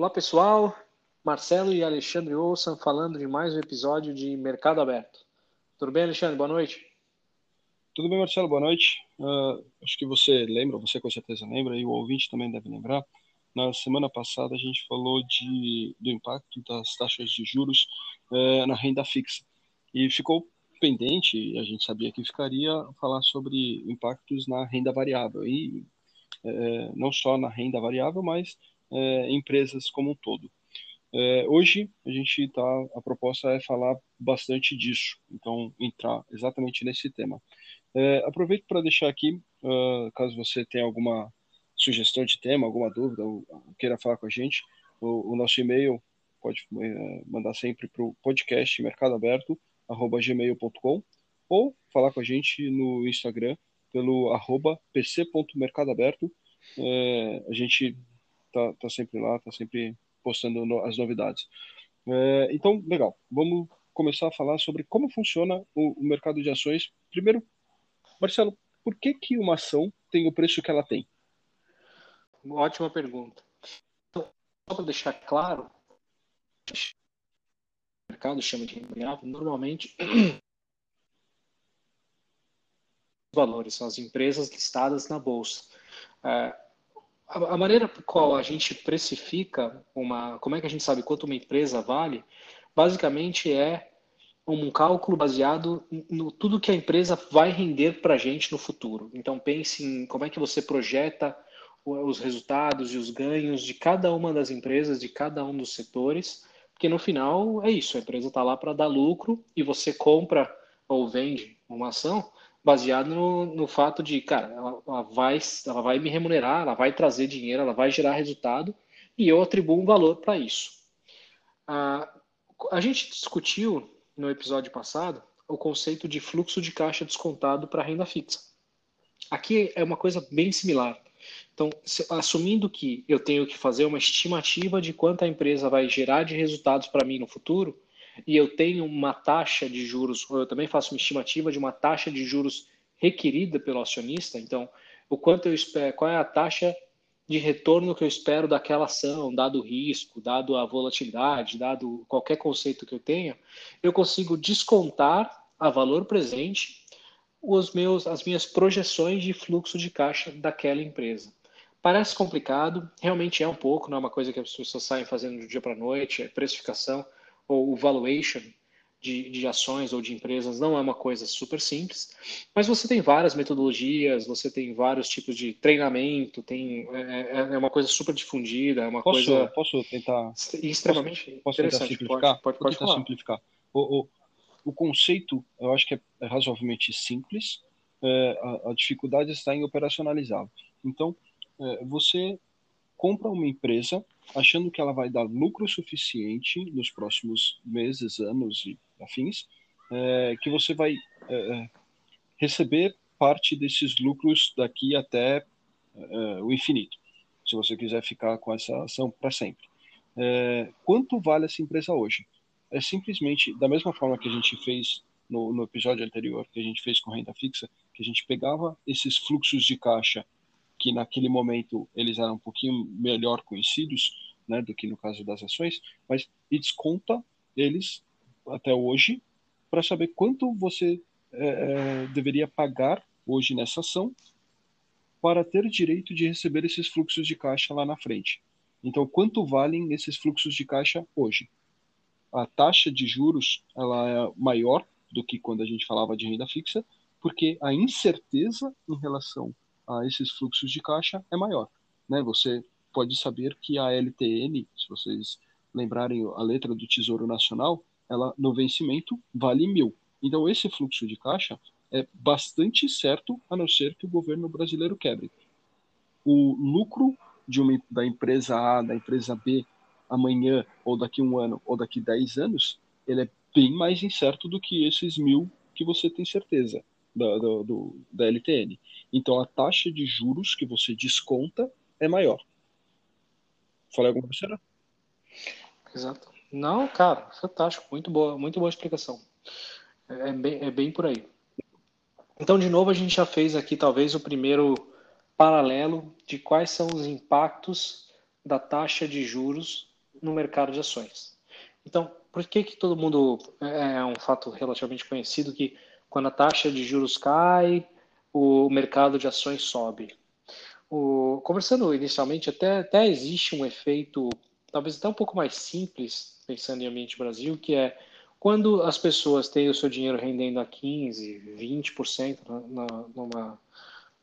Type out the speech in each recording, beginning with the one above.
Olá pessoal, Marcelo e Alexandre Olson falando de mais um episódio de Mercado Aberto. Tudo bem, Alexandre? Boa noite. Tudo bem, Marcelo? Boa noite. Uh, acho que você lembra, você com certeza lembra, e o ouvinte também deve lembrar. Na semana passada a gente falou de, do impacto das taxas de juros uh, na renda fixa. E ficou pendente, a gente sabia que ficaria, falar sobre impactos na renda variável. E uh, não só na renda variável, mas é, empresas como um todo. É, hoje a gente tá, a proposta é falar bastante disso, então entrar exatamente nesse tema. É, aproveito para deixar aqui, uh, caso você tenha alguma sugestão de tema, alguma dúvida, ou queira falar com a gente, o, o nosso e-mail pode é, mandar sempre para o podcast mercadoaberto@gmail.com ou falar com a gente no Instagram pelo arroba pc.mercadoaberto. É, a gente tá, tá sempre lá, tá sempre postando no, as novidades. É, então, legal. Vamos começar a falar sobre como funciona o, o, mercado de ações. Primeiro, Marcelo, por que, que uma ação tem o preço que ela tem? Ótima pergunta. Então, só para deixar claro, o mercado chama de renda normalmente os valores são as empresas listadas na bolsa. É, a, maneira por qual a gente precifica uma, como é que a gente sabe quanto uma empresa vale, basicamente é um cálculo baseado no tudo que a empresa vai render para a gente no futuro. Então pense em como é que você projeta os resultados e os ganhos de cada uma das empresas, de cada um dos setores, porque no final é isso, a empresa está lá para dar lucro e você compra ou vende uma ação baseado no, no fato de, cara, ela, ela, vai, ela vai me remunerar, ela vai trazer dinheiro, ela vai gerar resultado e eu atribuo um valor para isso. Ah, a gente discutiu no episódio passado o conceito de fluxo de caixa descontado para renda fixa. Aqui é uma coisa bem similar. Então, assumindo que eu tenho que fazer uma estimativa de quanto a empresa vai gerar de resultados para mim no futuro, e eu tenho uma taxa de juros, ou eu também faço uma estimativa de uma taxa de juros requerida pelo acionista, então, o quanto eu espero, qual é a taxa de retorno que eu espero daquela ação, dado o risco, dado a volatilidade, dado qualquer conceito que eu tenha, eu consigo descontar a valor presente os meus, as minhas projeções de fluxo de caixa daquela empresa. Parece complicado, realmente é um pouco, não é uma coisa que as pessoas saem fazendo do dia para noite, é precificação, ou o valuation de, de ações ou de empresas não é uma coisa super simples, mas você tem várias metodologias, você tem vários tipos de treinamento, tem é, é, é uma coisa super difundida, é uma posso, coisa posso tentar extremamente posso, posso interessante. simplificar? Pode, pode, pode simplificar. O, o, o, conceito eu acho que é, é razoavelmente simples. É, a, a, dificuldade está em operacionalizá-lo. Então, é, você compra uma empresa achando que ela vai dar lucro suficiente nos próximos meses, anos e afins, é, que você vai é, receber parte desses lucros daqui até é, o infinito, se você quiser ficar com essa ação para sempre. Quanto vale essa empresa hoje? É simplesmente da mesma forma que a gente fez no, no episódio anterior, que a gente fez com renda fixa, que a gente pegava esses fluxos de caixa que naquele momento eles eram um pouquinho melhor conhecidos, né, do que no caso das ações, mas e desconta eles até hoje para saber quanto você é, é, deveria pagar hoje nessa ação para ter direito de receber esses fluxos de caixa lá na frente. Então, quanto valem esses fluxos de caixa hoje? A taxa de juros ela é maior do que quando a gente falava de renda fixa, porque a incerteza em relação a esses fluxos de caixa é maior. Né? Você pode saber que a LTN, se vocês lembrarem a letra do Tesouro Nacional, ela no vencimento vale mil. Então esse fluxo de caixa é bastante certo, a não ser que o governo brasileiro quebre. O lucro de uma, da empresa A, da empresa B, amanhã, ou daqui um ano, ou daqui dez anos, ele é bem mais incerto do que esses mil que você tem certeza da, do, do, da LTN. Então a taxa de juros que você desconta é maior. Falei alguma coisa? Exato. Não, cara, fantástico, muito boa, muito boa explicação. É, é bem, é bem por aí. Então, de novo, a gente já fez aqui talvez o primeiro paralelo de quais são os impactos da taxa de juros no mercado de ações. Então, por que que todo mundo é, é um fato relativamente conhecido que quando a taxa de juros cai, o mercado de ações sobe? O, conversando inicialmente, até, até existe um efeito, talvez até um pouco mais simples, pensando em ambiente Brasil, que é quando as pessoas têm o seu dinheiro rendendo a 15%, 20% na, numa,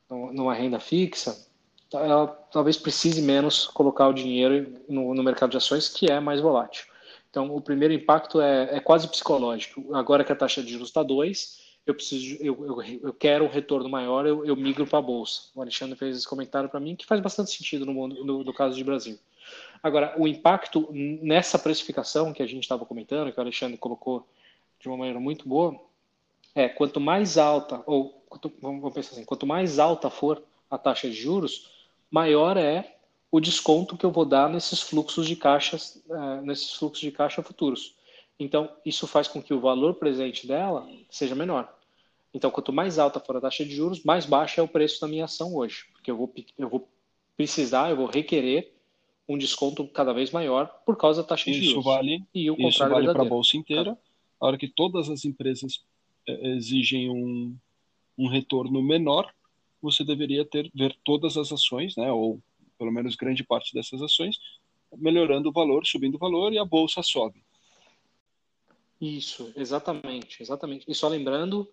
numa renda fixa, ela talvez precise menos colocar o dinheiro no, no mercado de ações, que é mais volátil. Então, o primeiro impacto é, é quase psicológico. Agora que a taxa de juros está 2, eu preciso, eu, eu, eu, quero um retorno maior, eu, eu migro para a bolsa. O Alexandre fez esse comentário para mim que faz bastante sentido no, mundo, no, no caso de Brasil. Agora, o impacto nessa precificação que a gente estava comentando, que o Alexandre colocou de uma maneira muito boa, é quanto mais alta, ou quanto, vamos pensar assim, quanto mais alta for a taxa de juros, maior é o desconto que eu vou dar nesses fluxos de caixas, uh, nesses fluxos de caixa futuros. Então, isso faz com que o valor presente dela seja menor. Então, quanto mais alta for a taxa de juros, mais baixo é o preço da minha ação hoje, porque eu vou, eu vou precisar, eu vou requerer um desconto cada vez maior por causa da taxa isso de juros. Vale, e o isso vale para a bolsa inteira. A hora que todas as empresas é, exigem um, um retorno menor, você deveria ter ver todas as ações, né, ou pelo menos grande parte dessas ações, melhorando o valor, subindo o valor e a bolsa sobe. Isso, exatamente, exatamente. E só lembrando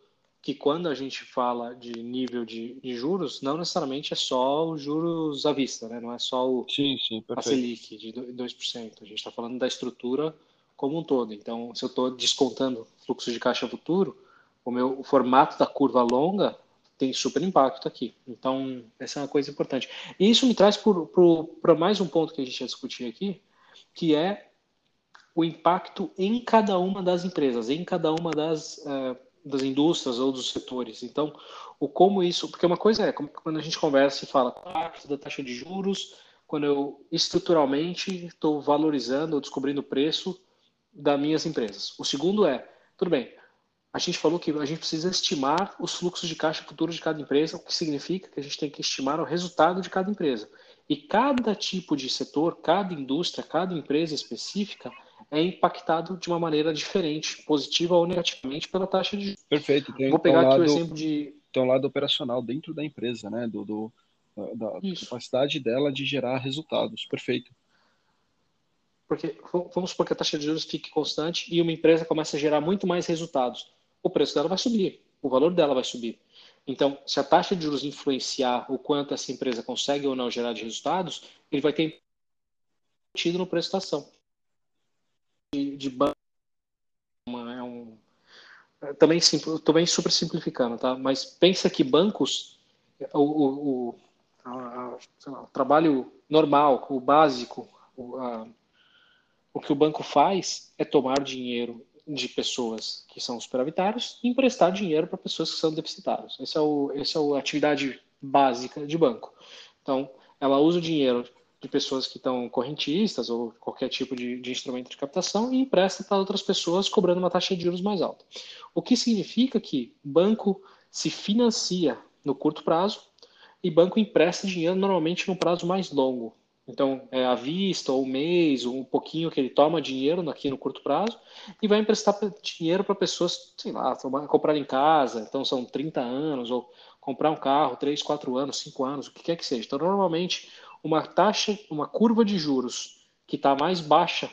que quando a gente fala de nível de, de, juros, não necessariamente é só os juros à vista, né? não é só o, sim, sim, a Selic de 2%. A gente está falando da estrutura como um todo. Então, se eu estou descontando fluxo de caixa futuro, o meu o formato da curva longa tem super impacto aqui. Então, essa é uma coisa importante. E isso me traz para mais um ponto que a gente ia discutir aqui, que é o impacto em cada uma das empresas, em cada uma das uh, das indústrias ou dos setores. Então, o como isso, porque uma coisa é quando a gente conversa e fala da taxa de juros, quando eu estruturalmente estou valorizando ou descobrindo o preço das minhas empresas. O segundo é, tudo bem, a gente falou que a gente precisa estimar os fluxos de caixa futuros de cada empresa, o que significa que a gente tem que estimar o resultado de cada empresa. E cada tipo de setor, cada indústria, cada empresa específica, é impactado de uma maneira diferente, positiva ou negativamente, pela taxa de juros. Perfeito. Tem, Vou pegar aqui o exemplo de. Tem um lado operacional dentro da empresa, né? Do, do da capacidade dela de gerar resultados. Perfeito. Porque vamos supor que a taxa de juros fique constante e uma empresa começa a gerar muito mais resultados. O preço dela vai subir, o valor dela vai subir. Então, se a taxa de juros influenciar o quanto essa empresa consegue ou não gerar de resultados, ele vai ter tido no preço da ação de, banco é um é, também também super simplificando, tá? Mas pensa que bancos o, o, o, a, lá, o trabalho normal, o básico, o, a, o que o banco faz é tomar dinheiro de pessoas que são superavitários e emprestar dinheiro para pessoas que são deficitários. Esse é o esse é a atividade básica de banco. Então, ela usa o dinheiro de pessoas que estão correntistas ou qualquer tipo de, de instrumento de captação e empresta para outras pessoas cobrando uma taxa de juros mais alta. O que significa que banco se financia no curto prazo e banco empresta dinheiro normalmente no prazo mais longo. Então, é à vista, ou um mês, ou um pouquinho que ele toma dinheiro aqui no curto prazo e vai emprestar dinheiro para pessoas, sei lá, comprar em casa, então são 30 anos, ou comprar um carro, 3, 4 anos, 5 anos, o que quer que seja. Então, normalmente, uma taxa, uma curva de juros que está mais baixa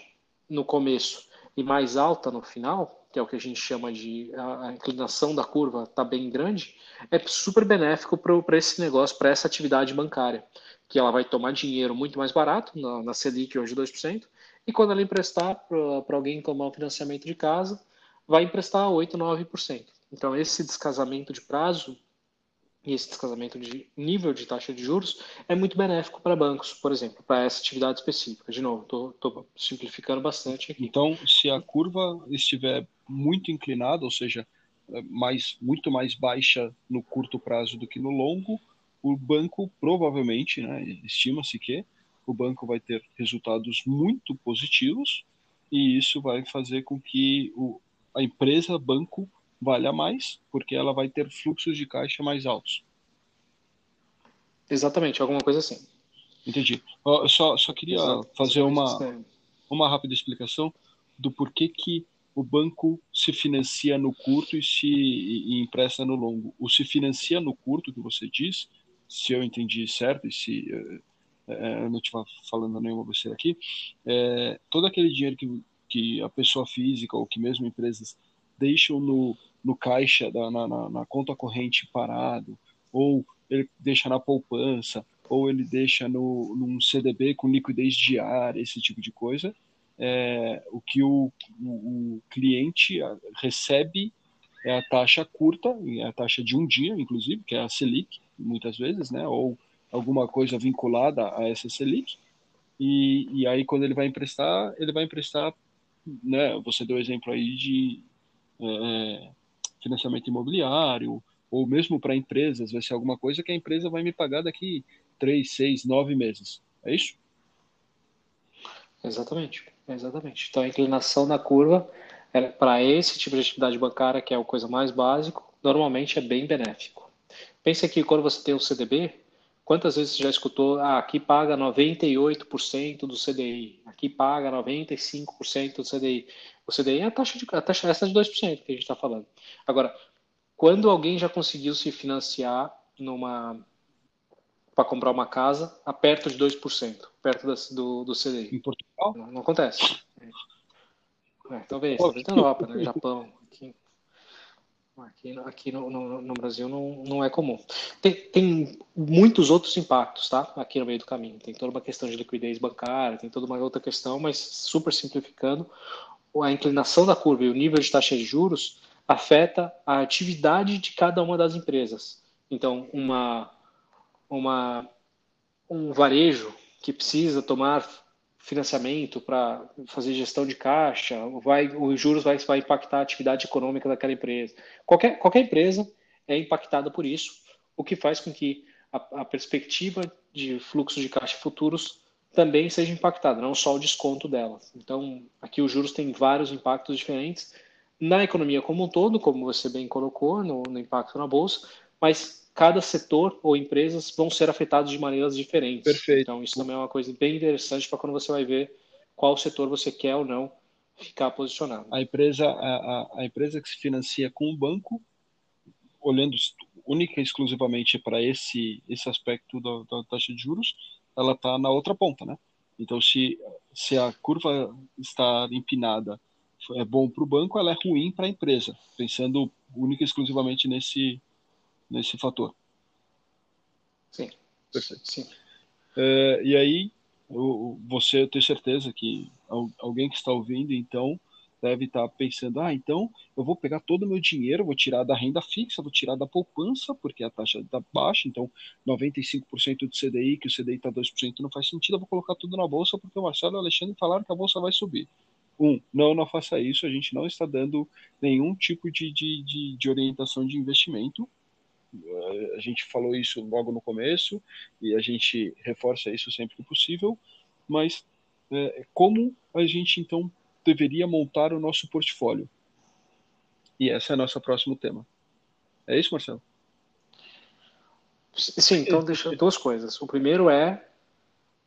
no começo e mais alta no final, que é o que a gente chama de a inclinação da curva está bem grande, é super benéfico para esse negócio, para essa atividade bancária, que ela vai tomar dinheiro muito mais barato, na, na Selic hoje 2%, e quando ela emprestar para alguém tomar um financiamento de casa, vai emprestar 8%, 9%. Então, esse descasamento de prazo e esse descasamento de nível de taxa de juros é muito benéfico para bancos, por exemplo, para essa atividade específica. De novo, estou simplificando bastante aqui. Então, se a curva estiver muito inclinada, ou seja, é, mais, muito mais baixa no curto prazo do que no longo, o banco provavelmente, né, estima-se que o banco vai ter resultados muito positivos e isso vai fazer com que o, a empresa banco valha mais, porque ela vai ter fluxos de caixa mais altos. Exatamente, alguma coisa assim. Entendi. Eu só, só queria Exato. fazer uma, uma rápida explicação do porquê que o banco se financia no curto e se e empresta no longo. O se financia no curto, que você diz, se eu entendi certo e se é, eu não estiver falando nenhuma besteira aqui, é, todo aquele dinheiro que, que a pessoa física ou que mesmo empresas deixam no, no caixa, da, na, na, na conta corrente parado, ou ele deixa na poupança, ou ele deixa no, num CDB com liquidez diária, esse tipo de coisa, é, o que o, o, o, cliente recebe é a taxa curta, é a taxa de um dia, inclusive, que é a Selic, muitas vezes, né, ou alguma coisa vinculada a essa Selic, e, e aí quando ele vai emprestar, ele vai emprestar, né, você deu exemplo aí de é, financiamento imobiliário, ou mesmo para empresas, vai ser alguma coisa que a empresa vai me pagar daqui três, seis, nove meses. É isso? Exatamente, exatamente. Então a inclinação da curva é, para esse tipo de atividade bancária, que é a coisa mais básica, normalmente é bem benéfico. Pense que quando você tem o CDB, quantas vezes você já escutou, ah, aqui paga 98% do CDI, aqui paga 95% do CDI. O CDI é a taxa de, a taxa, essa de 2% que a gente está falando. Agora, quando alguém já conseguiu se financiar numa para comprar uma casa a perto de 2%, perto da, do, do CDI. Em Portugal? Não, não acontece. É, talvez, talvez na Europa, no né? Japão. Aqui, aqui, aqui no, no, no, Brasil não, não é comum. Tem, tem muitos outros impactos, tá? Aqui no meio do caminho. Tem toda uma questão de liquidez bancária, tem toda uma outra questão, mas super simplificando, a inclinação da curva e o nível de taxa de juros afeta a atividade de cada uma das empresas. Então, uma uma, um varejo que precisa tomar financiamento para fazer gestão de caixa, vai, os juros vai, vai impactar a atividade econômica daquela empresa. Qualquer, qualquer empresa é impactada por isso, o que faz com que a, a perspectiva de fluxo de caixa futuros também seja impactada, não só o desconto dela. Então, aqui os juros têm vários impactos diferentes na economia como um todo, como você bem colocou, no, no impacto na bolsa, mas cada setor ou empresas vão ser afetados de maneiras diferentes. Perfeito. Então, isso também é uma coisa bem interessante para quando você vai ver qual setor você quer ou não ficar posicionado. A empresa, a, a empresa que se financia com o banco, olhando única e exclusivamente para esse, esse aspecto da, da taxa de juros, ela está na outra ponta, né? Então, se, se a curva está empinada é bom para o banco, ela é ruim para a empresa, pensando única e exclusivamente nesse, nesse fator. Sim. Perfeito. Sim. É, e aí, você, eu tenho certeza que alguém que está ouvindo, então, deve estar pensando, ah, então eu vou pegar todo o meu dinheiro, vou tirar da renda fixa, vou tirar da poupança, porque a taxa está baixa, então 95% do CDI, que o CDI está 2%, não faz sentido, eu vou colocar tudo na bolsa, porque o Marcelo e o Alexandre falaram que a bolsa vai subir. Um, não, não faça isso, a gente não está dando nenhum tipo de, de, de, de orientação de investimento, a gente falou isso logo no começo e a gente reforça isso sempre que possível, mas é, como a gente então deveria montar o nosso portfólio? E esse é o nosso próximo tema. É isso, Marcelo? Sim, então deixa duas coisas. O primeiro é,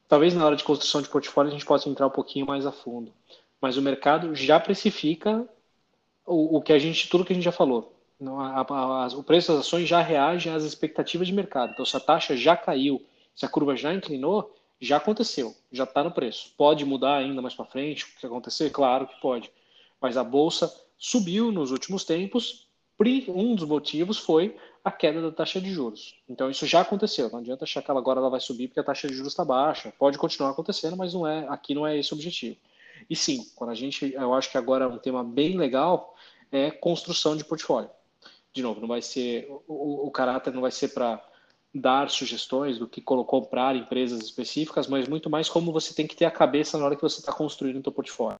talvez na hora de construção de portfólio a gente possa entrar um pouquinho mais a fundo, mas o mercado já precifica o, o que a gente, tudo que a gente já falou. Não, a, a, o preço das ações já reage às expectativas de mercado. Então, se a taxa já caiu, se a curva já inclinou, já aconteceu, já está no preço. Pode mudar ainda mais para frente o que acontecer? Claro que pode. Mas a bolsa subiu nos últimos tempos. Um dos motivos foi a queda da taxa de juros. Então isso já aconteceu. Não adianta achar que ela agora ela vai subir porque a taxa de juros está baixa. Pode continuar acontecendo, mas não é aqui não é esse o objetivo. E sim, quando a gente, eu acho que agora um tema bem legal é construção de portfólio de novo, não vai ser o, o caráter não vai ser para dar sugestões do que comprar empresas específicas, mas muito mais como você tem que ter a cabeça na hora que você está construindo o seu portfólio.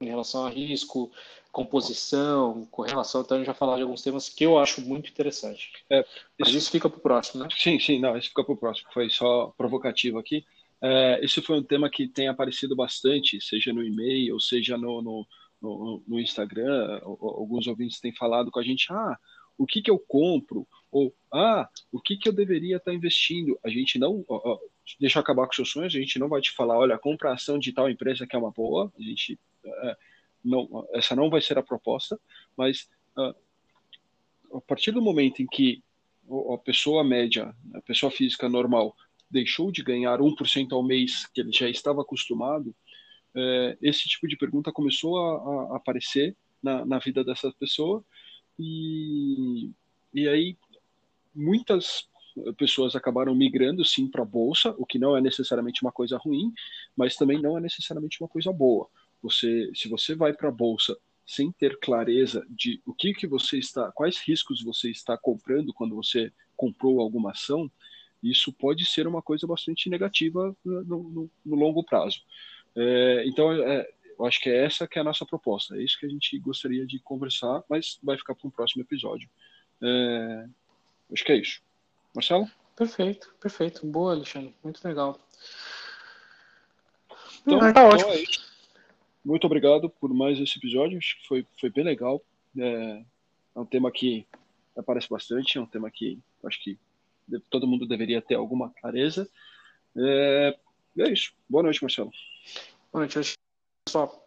Em relação a risco, composição, correlação, então a gente vai falar de alguns temas que eu acho muito interessante. É, isso, mas isso fica para o próximo, né? Sim, sim, não, isso fica para o próximo. Foi só provocativo aqui. É, esse foi um tema que tem aparecido bastante, seja no e-mail, seja no, no no, no Instagram, alguns ouvintes têm falado com a gente, ah, o que, que eu compro? Ou, ah, o que, que eu deveria estar investindo? A gente não, ó, ó, deixa acabar com seus sonhos, a gente não vai te falar, olha, compra a ação de tal empresa que é uma boa, a gente é, não, essa não vai ser a proposta, mas uh, a partir do momento em que a pessoa média, a pessoa física normal, deixou de ganhar 1% ao mês que ele já estava acostumado, é, esse tipo de pergunta começou a, a aparecer na, na, vida dessa pessoa e, e aí muitas pessoas acabaram migrando sim para a bolsa, o que não é necessariamente uma coisa ruim, mas também não é necessariamente uma coisa boa. Você, se você vai para a bolsa sem ter clareza de o que que você está, quais riscos você está comprando quando você comprou alguma ação, isso pode ser uma coisa bastante negativa no, no, no longo prazo. É, então, é, eu acho que é essa que é a nossa proposta. É isso que a gente gostaria de conversar, mas vai ficar para um próximo episódio. É, acho que é isso. Marcelo? Perfeito, perfeito. Boa, Alexandre. Muito legal. Então, ah, tá então ótimo. É Muito obrigado por mais esse episódio. Acho que foi, foi bem legal. É, é um tema que aparece bastante, é um tema que acho que todo mundo deveria ter alguma clareza. É, é isso. Boa noite, Marcelo. Boa noite, pessoal.